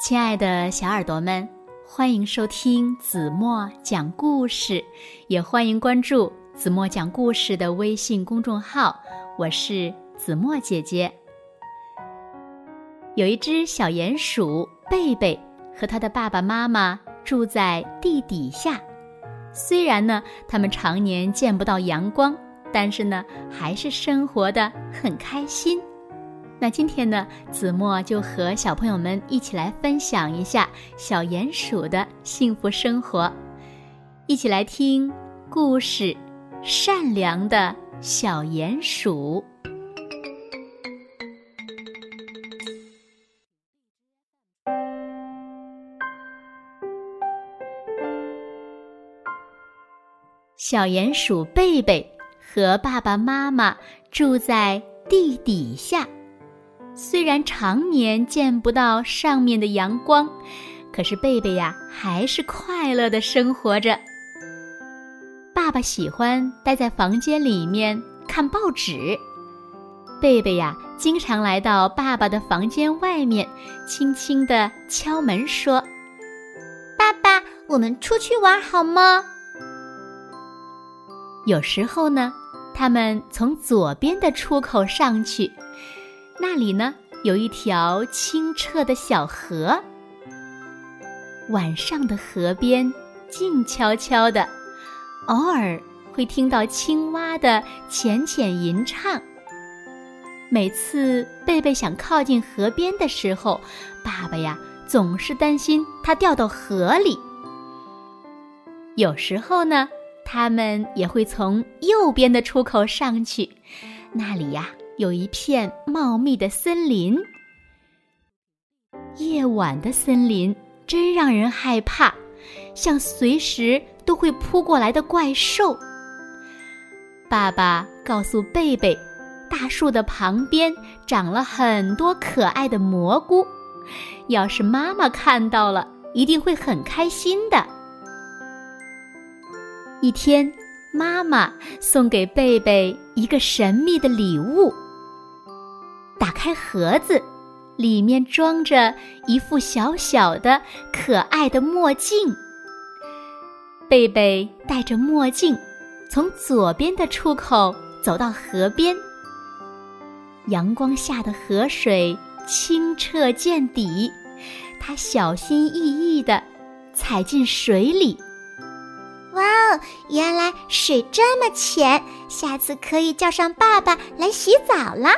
亲爱的小耳朵们，欢迎收听子墨讲故事，也欢迎关注子墨讲故事的微信公众号。我是子墨姐姐。有一只小鼹鼠贝贝和他的爸爸妈妈住在地底下，虽然呢，他们常年见不到阳光，但是呢，还是生活的很开心。那今天呢，子墨就和小朋友们一起来分享一下小鼹鼠的幸福生活，一起来听故事《善良的小鼹鼠》。小鼹鼠贝贝和爸爸妈妈住在地底下。虽然常年见不到上面的阳光，可是贝贝呀还是快乐的生活着。爸爸喜欢待在房间里面看报纸，贝贝呀经常来到爸爸的房间外面，轻轻地敲门说：“爸爸，我们出去玩好吗？”有时候呢，他们从左边的出口上去。那里呢，有一条清澈的小河。晚上的河边静悄悄的，偶尔会听到青蛙的浅浅吟唱。每次贝贝想靠近河边的时候，爸爸呀总是担心它掉到河里。有时候呢，他们也会从右边的出口上去，那里呀。有一片茂密的森林。夜晚的森林真让人害怕，像随时都会扑过来的怪兽。爸爸告诉贝贝，大树的旁边长了很多可爱的蘑菇，要是妈妈看到了，一定会很开心的。一天，妈妈送给贝贝一个神秘的礼物。打开盒子，里面装着一副小小的、可爱的墨镜。贝贝戴着墨镜，从左边的出口走到河边。阳光下的河水清澈见底，他小心翼翼地踩进水里。哇哦，原来水这么浅，下次可以叫上爸爸来洗澡了。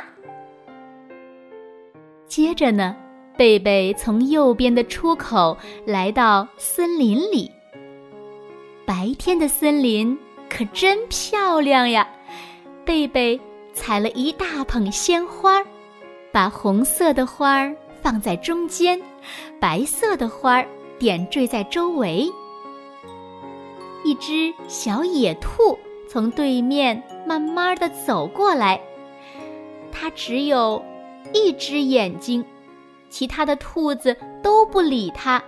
接着呢，贝贝从右边的出口来到森林里。白天的森林可真漂亮呀！贝贝采了一大捧鲜花，把红色的花儿放在中间，白色的花儿点缀在周围。一只小野兔从对面慢慢的走过来，它只有。一只眼睛，其他的兔子都不理它。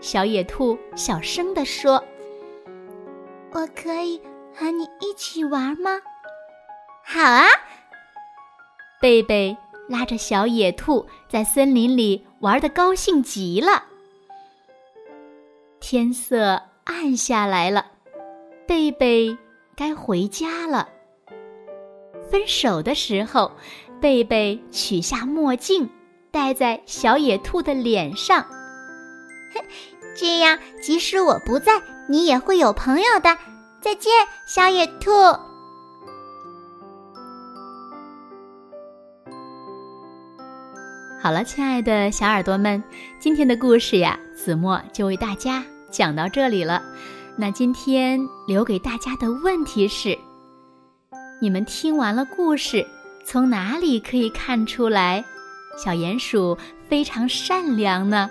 小野兔小声地说：“我可以和你一起玩吗？”“好啊！”贝贝拉着小野兔在森林里玩的高兴极了。天色暗下来了，贝贝该回家了。分手的时候。贝贝取下墨镜，戴在小野兔的脸上，这样即使我不在，你也会有朋友的。再见，小野兔。好了，亲爱的小耳朵们，今天的故事呀，子墨就为大家讲到这里了。那今天留给大家的问题是：你们听完了故事。从哪里可以看出来，小鼹鼠非常善良呢？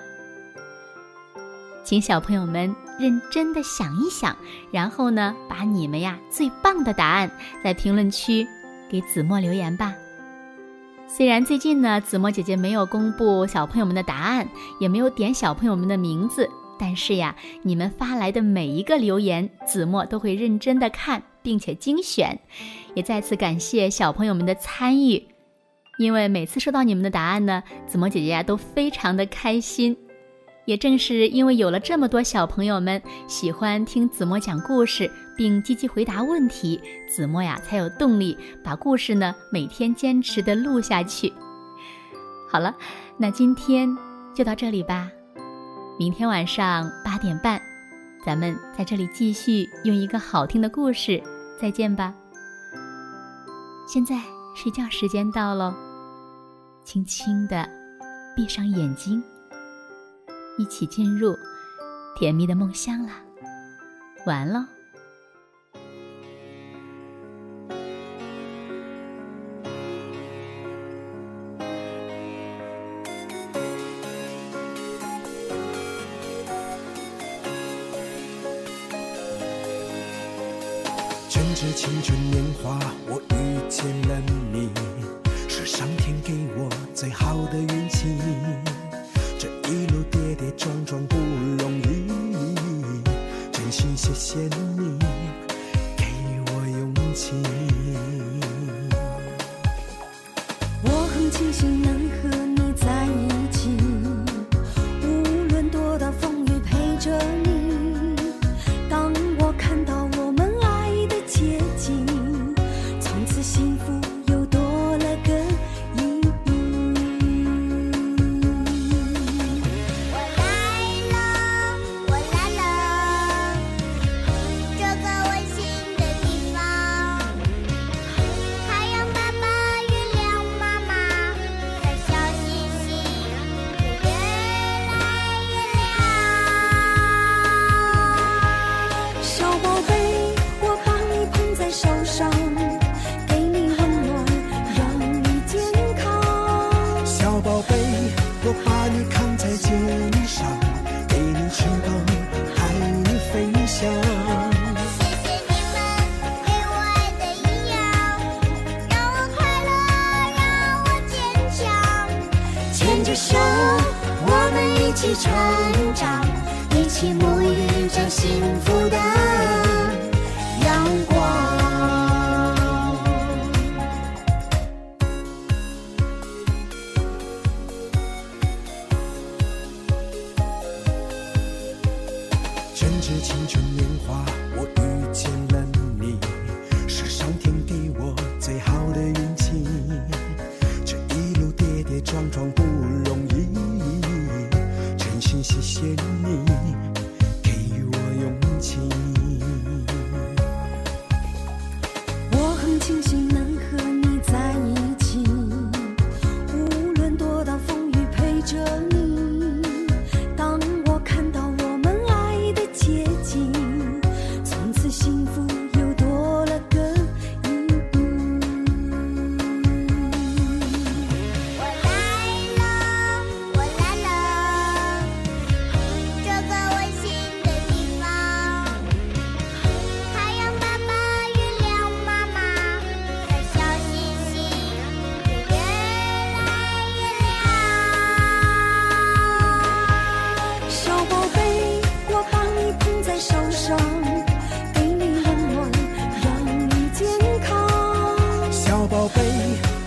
请小朋友们认真的想一想，然后呢，把你们呀最棒的答案在评论区给子墨留言吧。虽然最近呢，子墨姐姐没有公布小朋友们的答案，也没有点小朋友们的名字，但是呀，你们发来的每一个留言，子墨都会认真的看。并且精选，也再次感谢小朋友们的参与。因为每次收到你们的答案呢，子墨姐姐呀都非常的开心。也正是因为有了这么多小朋友们喜欢听子墨讲故事，并积极回答问题，子墨呀才有动力把故事呢每天坚持的录下去。好了，那今天就到这里吧。明天晚上八点半，咱们在这里继续用一个好听的故事再见吧。现在睡觉时间到喽，轻轻的闭上眼睛。一起进入甜蜜的梦乡啦！晚安喽。趁着青春年华，我与见了你，是上天给我最好的运气。这一路跌跌撞撞不容易，真心谢谢你给我勇气。我把你扛在肩上给你翅膀带你飞翔。谢谢你们给我爱的力量让我快乐让我坚强。牵着手我们一起唱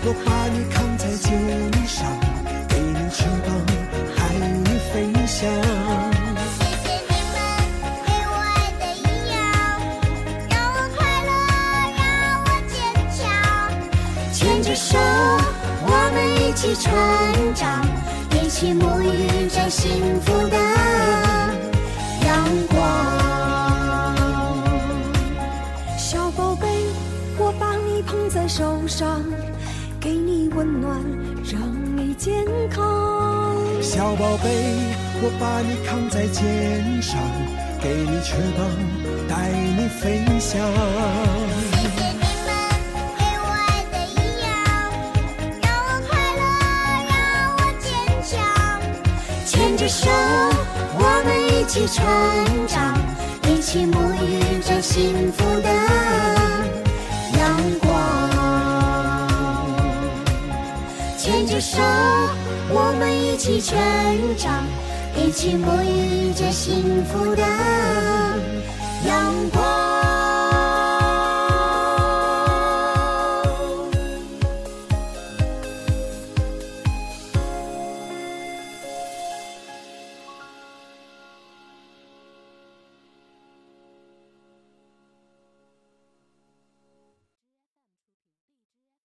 我把你扛在肩上给你翅膀带你飞翔谢谢你们给我爱的力量让我快乐让我坚强牵着手我们一起成长一起沐浴着幸福的阳光。小宝贝我把你捧在手上给你温暖，让你健康。小宝贝，我把你扛在肩上，给你翅膀，带你飞翔。让我快乐，让我坚强，牵着手，我们一起成长，一起沐浴着幸福的手，我们一起成长，一起沐浴着幸福的阳光。